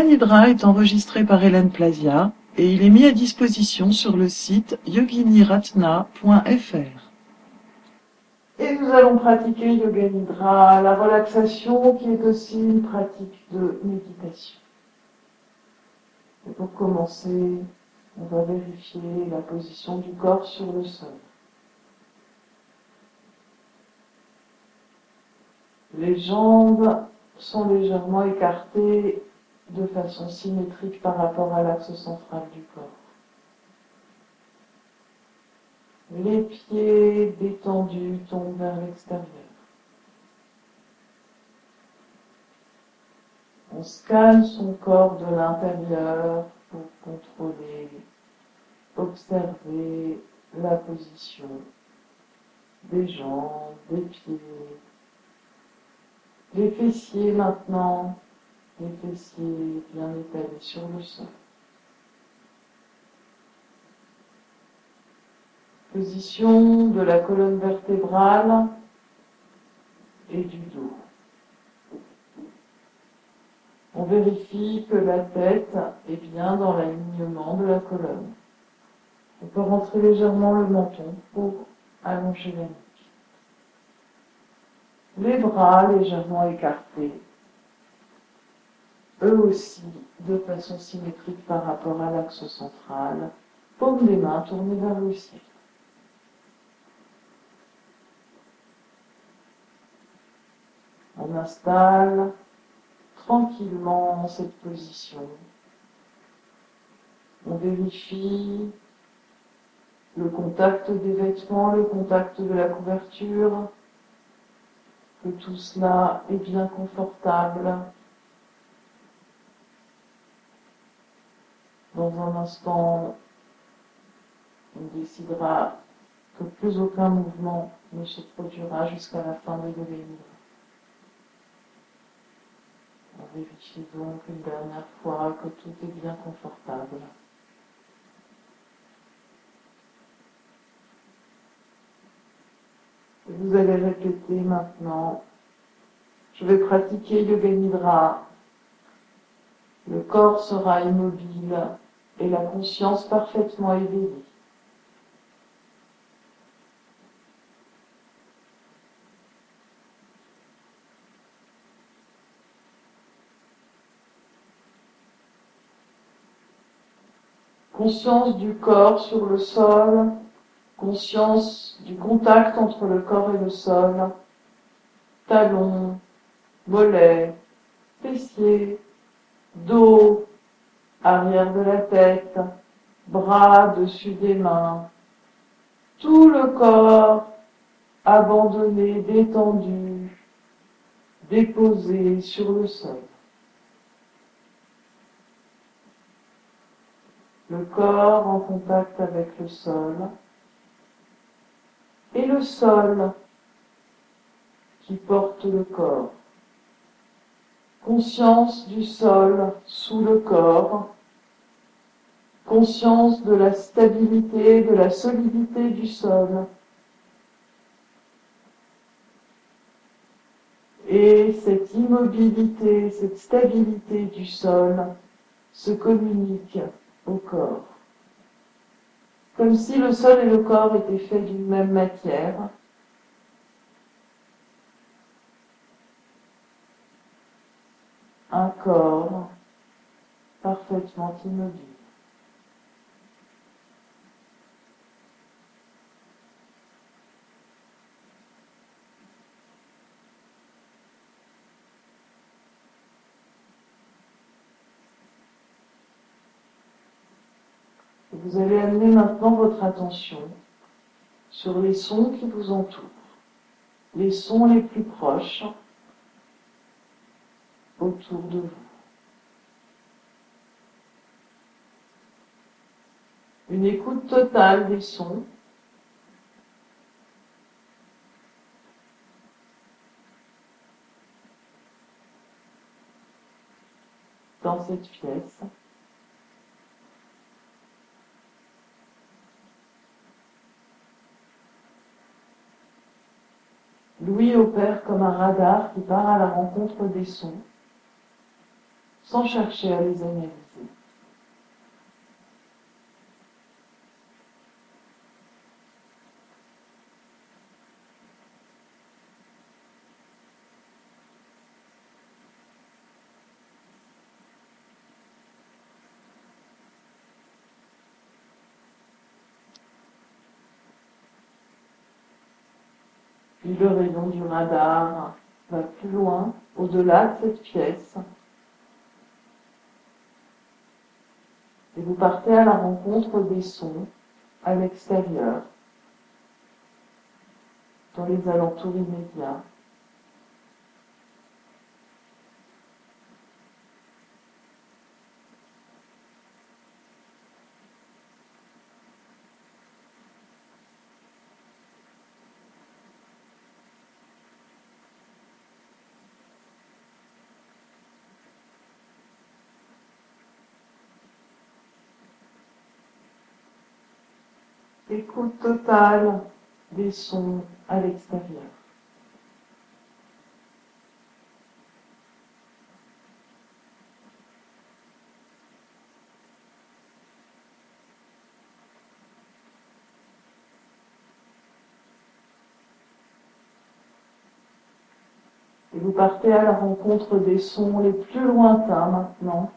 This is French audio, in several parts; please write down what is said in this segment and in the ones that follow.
Nidra est enregistré par Hélène Plasia et il est mis à disposition sur le site yoginiratna.fr. Et nous allons pratiquer Yoga Nidra, la relaxation qui est aussi une pratique de méditation. Et pour commencer, on va vérifier la position du corps sur le sol. Les jambes sont légèrement écartées de façon symétrique par rapport à l'axe central du corps. Les pieds détendus tombent vers l'extérieur. On scanne son corps de l'intérieur pour contrôler, observer la position des jambes, des pieds, les fessiers maintenant les fessiers bien étalés sur le sol. Position de la colonne vertébrale et du dos. On vérifie que la tête est bien dans l'alignement de la colonne. On peut rentrer légèrement le menton pour allonger la nuque. Les bras légèrement écartés eux aussi de façon symétrique par rapport à l'axe central, paume des mains tournées vers le ciel. On installe tranquillement cette position. On vérifie le contact des vêtements, le contact de la couverture, que tout cela est bien confortable. Dans un instant, on décidera que plus aucun mouvement ne se produira jusqu'à la fin de l'événement. On vérifie donc une dernière fois que tout est bien confortable. vous allez répéter maintenant. Je vais pratiquer Yoga Nidra. Le corps sera immobile et la conscience parfaitement éveillée. Conscience du corps sur le sol, conscience du contact entre le corps et le sol, talons, mollets, fessiers, dos, arrière de la tête, bras dessus des mains, tout le corps abandonné, détendu, déposé sur le sol. Le corps en contact avec le sol et le sol qui porte le corps. Conscience du sol sous le corps conscience de la stabilité, de la solidité du sol. Et cette immobilité, cette stabilité du sol se communique au corps. Comme si le sol et le corps étaient faits d'une même matière. Un corps parfaitement immobile. Vous allez amener maintenant votre attention sur les sons qui vous entourent, les sons les plus proches autour de vous. Une écoute totale des sons. dans cette pièce. Louis opère comme un radar qui part à la rencontre des sons, sans chercher à les analyser. Le rayon du radar va plus loin, au-delà de cette pièce. Vous partez à la rencontre des sons à l'extérieur, dans les alentours immédiats. Écoute totale des sons à l'extérieur. Et vous partez à la rencontre des sons les plus lointains maintenant.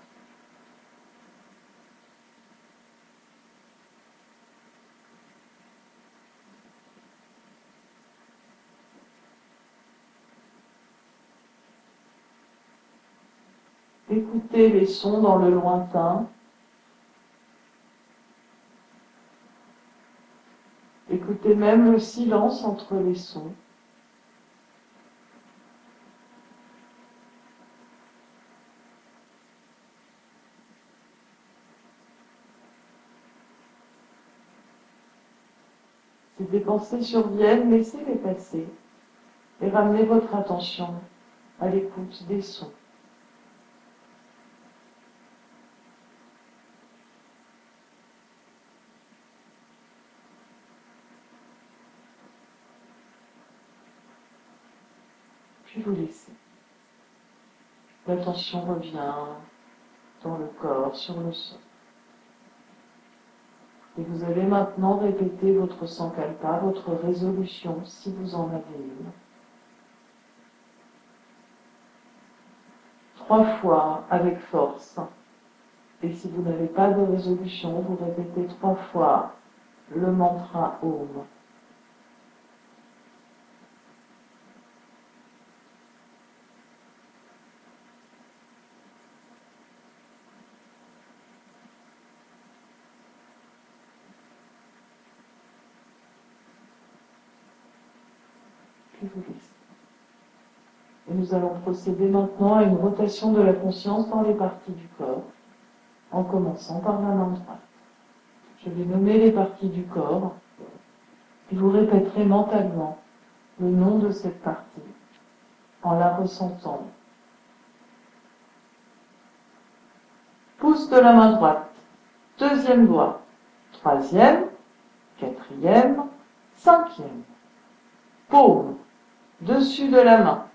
Écoutez les sons dans le lointain. Écoutez même le silence entre les sons. Si des pensées surviennent, laissez-les passer et ramenez votre attention à l'écoute des sons. Vous laissez. L'attention revient dans le corps, sur le sol. Et vous allez maintenant répéter votre sankalpa, votre résolution, si vous en avez une. Trois fois avec force. Et si vous n'avez pas de résolution, vous répétez trois fois le mantra Om. Et nous allons procéder maintenant à une rotation de la conscience dans les parties du corps, en commençant par la main droite. Je vais nommer les parties du corps, et vous répéterez mentalement le nom de cette partie, en la ressentant. Pouce de la main droite, deuxième doigt, troisième, quatrième, cinquième. Paume, dessus de la main,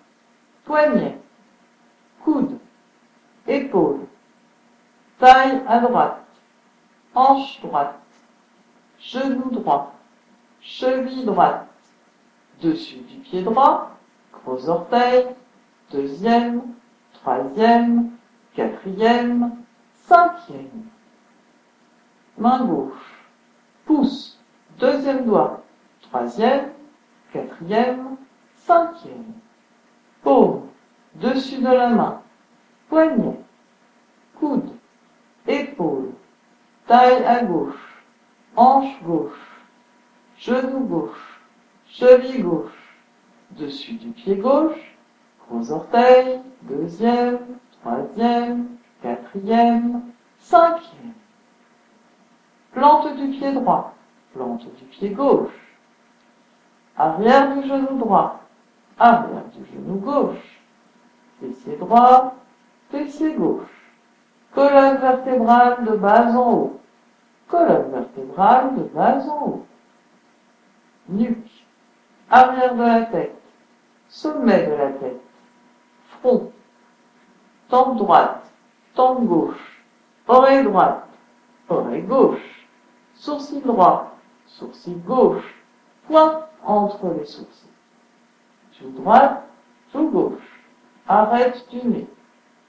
poignet, coude, épaule, taille à droite, hanche droite, genou droit, cheville droite, dessus du pied droit, gros orteil, deuxième, troisième, quatrième, cinquième. Main gauche, pouce, deuxième doigt, troisième, quatrième, cinquième. Paume, dessus de la main, poignet, coude, épaule, taille à gauche, hanche gauche, genou gauche, cheville gauche, dessus du pied gauche, gros orteil, deuxième, troisième, quatrième, cinquième. Plante du pied droit, plante du pied gauche, arrière du genou droit, arrière du genou gauche, fessier droit, fessier gauche, colonne vertébrale de bas en haut, colonne vertébrale de bas en haut, nuque, arrière de la tête, sommet de la tête, front, tempe droite, tempe gauche, oreille droite, oreille gauche, sourcil droit, sourcil gauche, point entre les sourcils. Joue droite, joue gauche, arrête du nez,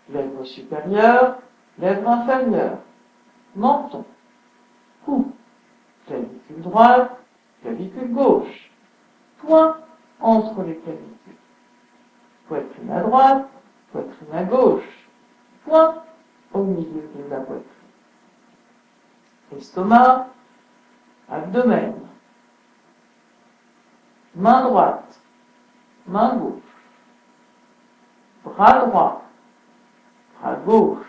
lèvre supérieure, lèvre inférieure, menton, cou, clavicule droite, clavicule gauche, point entre les clavicules, poitrine à droite, poitrine à gauche, point au milieu de la poitrine, estomac, abdomen, main droite, main gauche, bras droit, bras gauche,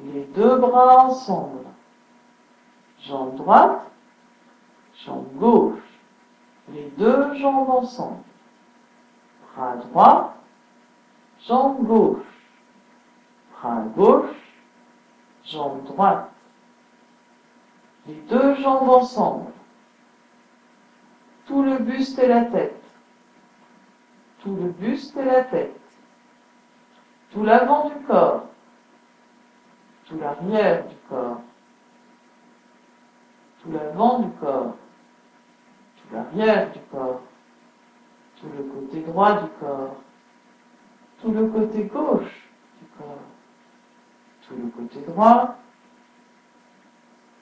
les deux bras ensemble, jambe droite, jambe gauche, les deux jambes ensemble, bras droit, jambe gauche, bras gauche, jambe droite, les deux jambes ensemble, tout le buste et la tête, tout le buste et la tête, tout l'avant du corps, tout l'arrière du corps, tout l'avant du corps, tout l'arrière du corps, tout le côté droit du corps, tout le côté gauche du corps, tout le côté droit,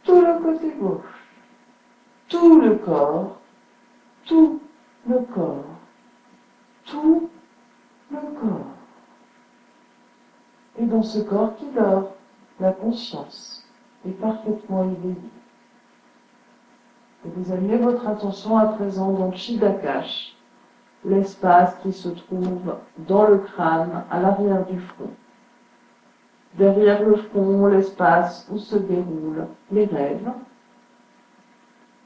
tout le côté gauche, tout le corps, tout le corps, tout le corps. Et dans ce corps qui dort, la conscience est parfaitement éveillée. Et vous amenez votre attention à présent dans le Shidakash, l'espace qui se trouve dans le crâne, à l'arrière du front. Derrière le front, l'espace où se déroulent les rêves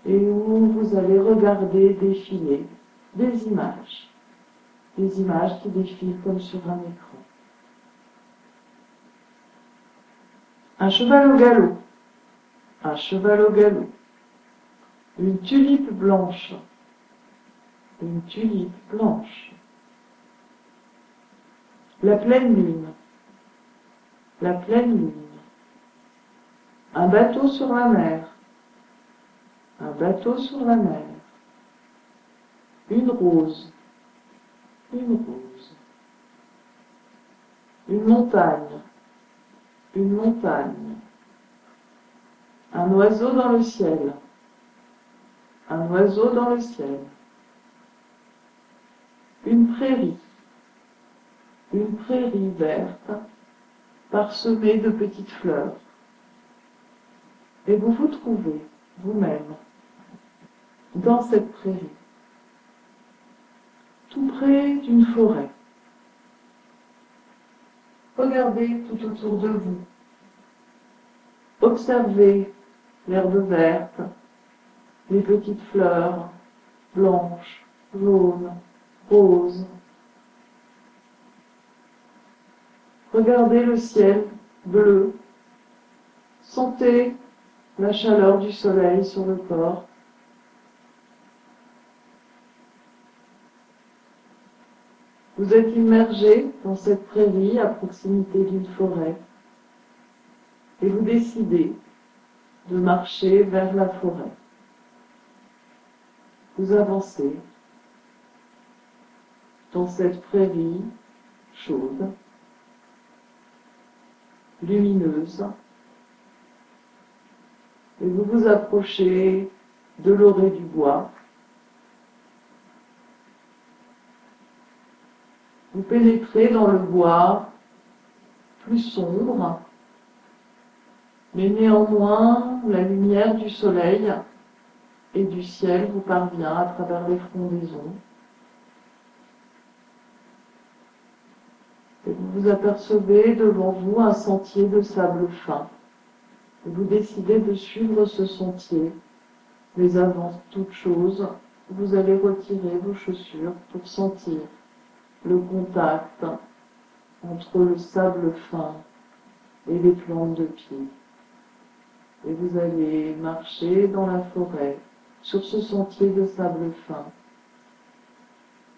et où vous allez regarder défiler des images, des images qui défilent comme sur un écran. Un cheval au galop, un cheval au galop, une tulipe blanche, une tulipe blanche, la pleine lune, la pleine lune, un bateau sur la mer, un bateau sur la mer, une rose, une rose, une montagne, une montagne, un oiseau dans le ciel, un oiseau dans le ciel, une prairie, une prairie verte parsemée de petites fleurs. Et vous vous trouvez vous-même dans cette prairie, tout près d'une forêt. Regardez tout autour de vous. Observez l'herbe verte, les petites fleurs blanches, jaunes, roses. Regardez le ciel bleu. Sentez la chaleur du soleil sur le corps. Vous êtes immergé dans cette prairie à proximité d'une forêt et vous décidez de marcher vers la forêt. Vous avancez dans cette prairie chaude, lumineuse, et vous vous approchez de l'orée du bois. Vous pénétrez dans le bois plus sombre, mais néanmoins la lumière du soleil et du ciel vous parvient à travers les frondaisons. Et vous vous apercevez devant vous un sentier de sable fin. Vous décidez de suivre ce sentier. Mais avant toute chose, vous allez retirer vos chaussures pour sentir le contact entre le sable fin et les plantes de pied. Et vous allez marcher dans la forêt sur ce sentier de sable fin.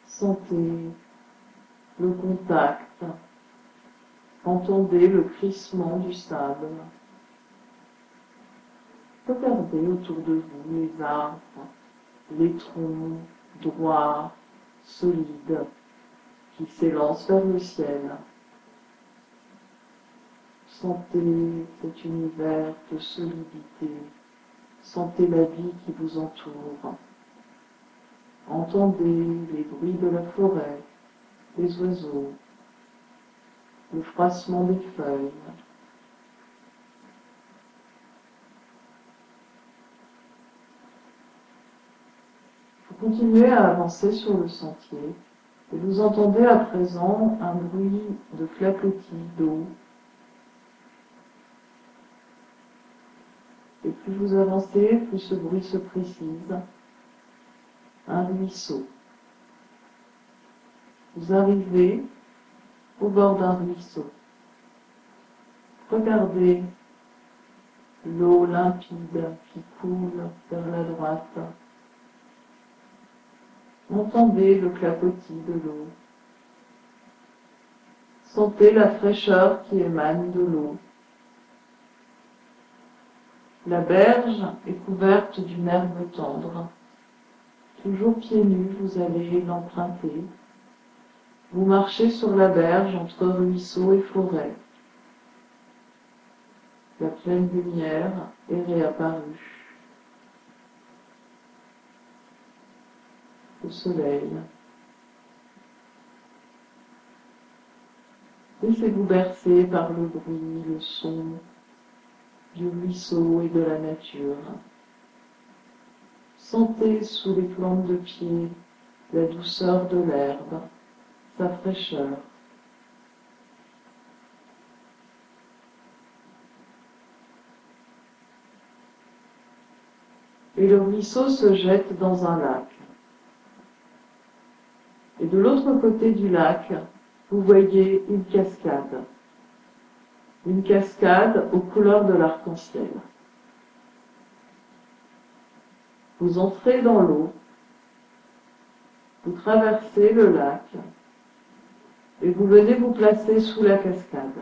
Sentez le contact Entendez le crissement du sable. Regardez autour de vous les arbres, les troncs droits, solides, qui s'élancent vers le ciel. Sentez cet univers de solidité. Sentez la vie qui vous entoure. Entendez les bruits de la forêt, les oiseaux, le froissement des feuilles. Vous continuez à avancer sur le sentier et vous entendez à présent un bruit de clapotis d'eau Et plus vous avancez, plus ce bruit se précise. Un ruisseau. Vous arrivez au bord d'un ruisseau. Regardez l'eau limpide qui coule vers la droite. Entendez le clapotis de l'eau. Sentez la fraîcheur qui émane de l'eau. La berge est couverte d'une herbe tendre. Toujours pieds nus, vous allez l'emprunter. Vous marchez sur la berge entre ruisseau et forêt. La pleine lumière est réapparue. Le soleil. Laissez-vous bercer par le bruit, le son, du ruisseau et de la nature. Sentez sous les plantes de pied la douceur de l'herbe, sa fraîcheur. Et le ruisseau se jette dans un lac. De l'autre côté du lac, vous voyez une cascade une cascade aux couleurs de l'arc-en-ciel. Vous entrez dans l'eau, vous traversez le lac et vous venez vous placer sous la cascade.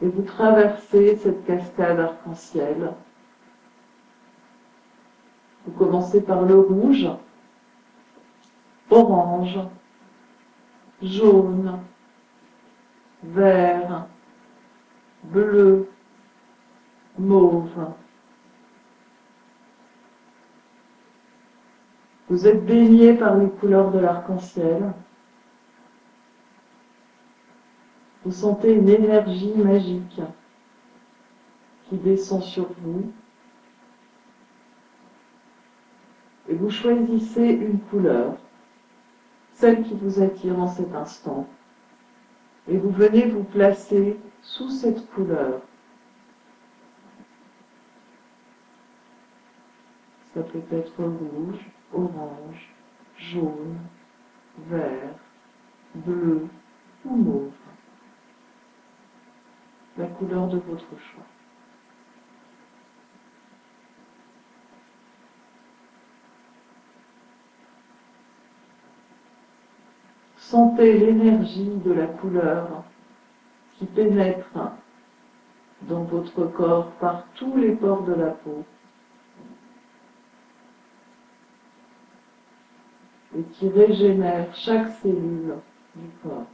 Et vous traversez cette cascade arc-en-ciel. Vous commencez par le rouge, orange, jaune, vert, bleu, mauve. Vous êtes baigné par les couleurs de l'arc-en-ciel. Vous sentez une énergie magique qui descend sur vous. Et vous choisissez une couleur, celle qui vous attire en cet instant et vous venez vous placer sous cette couleur. Ça peut être rouge, orange, jaune, vert, bleu ou mauve. La couleur de votre choix. Sentez l'énergie de la couleur qui pénètre dans votre corps par tous les pores de la peau et qui régénère chaque cellule du corps.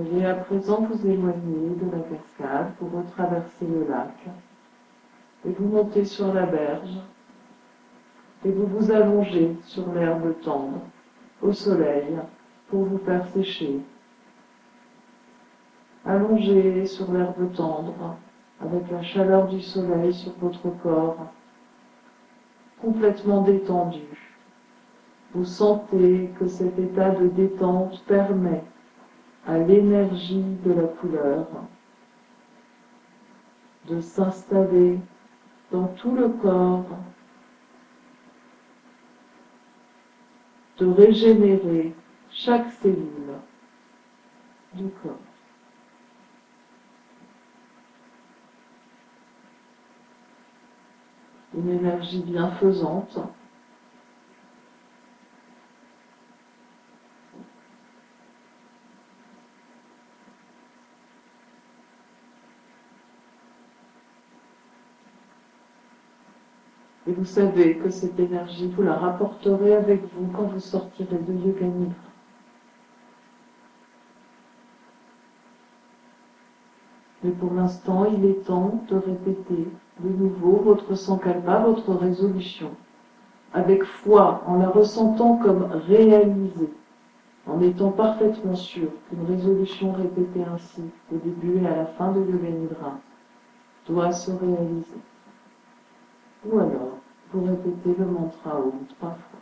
Vous allez à présent vous éloigner de la cascade pour retraverser le lac et vous montez sur la berge et vous vous allongez sur l'herbe tendre au soleil pour vous faire sécher. Allongez sur l'herbe tendre avec la chaleur du soleil sur votre corps, complètement détendu. Vous sentez que cet état de détente permet à l'énergie de la couleur, de s'installer dans tout le corps, de régénérer chaque cellule du corps. Une énergie bienfaisante vous savez que cette énergie, vous la rapporterez avec vous quand vous sortirez de Yoga Nidra. Mais pour l'instant, il est temps de répéter de nouveau votre sankalpa, votre résolution, avec foi, en la ressentant comme réalisée, en étant parfaitement sûr qu'une résolution répétée ainsi, au début et à la fin de Yoga Nidra, doit se réaliser. Ou alors, vous répétez le mantra Om trois fois.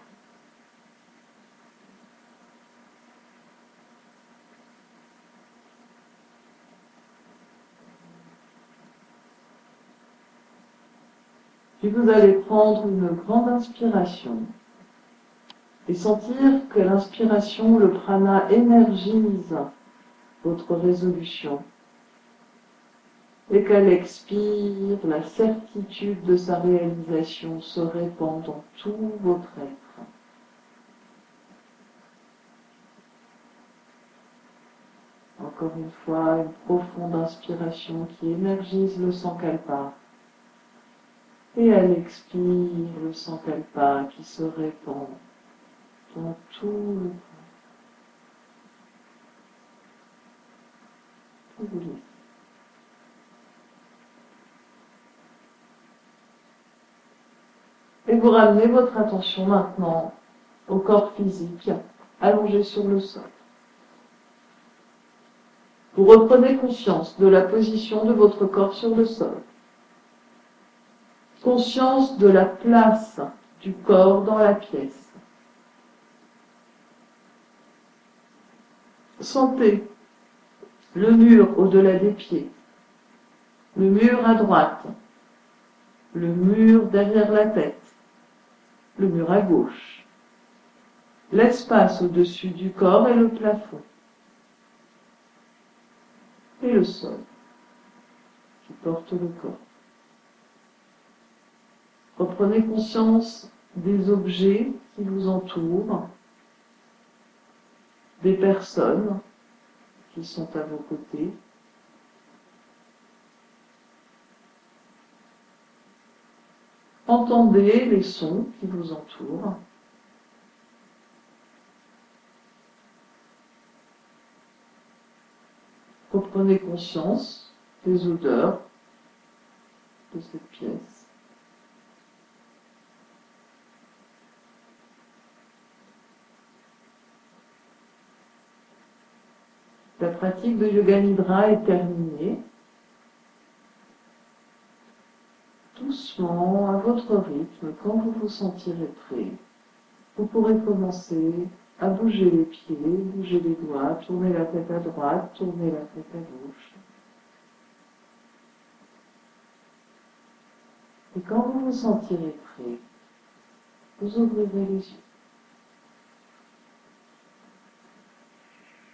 Puis vous allez prendre une grande inspiration et sentir que l'inspiration, le prana, énergise votre résolution et qu'elle expire, la certitude de sa réalisation se répand dans tout votre être. Encore une fois, une profonde inspiration qui énergise le sankalpa. Et elle expire le sankalpa qui se répand dans tout le corps. Et vous ramenez votre attention maintenant au corps physique allongé sur le sol. Vous reprenez conscience de la position de votre corps sur le sol. Conscience de la place du corps dans la pièce. Sentez le mur au-delà des pieds, le mur à droite, le mur derrière la tête, le mur à gauche, l'espace au-dessus du corps et le plafond, et le sol qui porte le corps. Reprenez conscience des objets qui vous entourent, des personnes qui sont à vos côtés, Entendez les sons qui vous entourent. Reprenez conscience des odeurs de cette pièce. La pratique de Yoga Nidra est terminée. À votre rythme, quand vous vous sentirez prêt, vous pourrez commencer à bouger les pieds, bouger les doigts, tourner la tête à droite, tourner la tête à gauche. Et quand vous vous sentirez prêt, vous ouvrirez les yeux.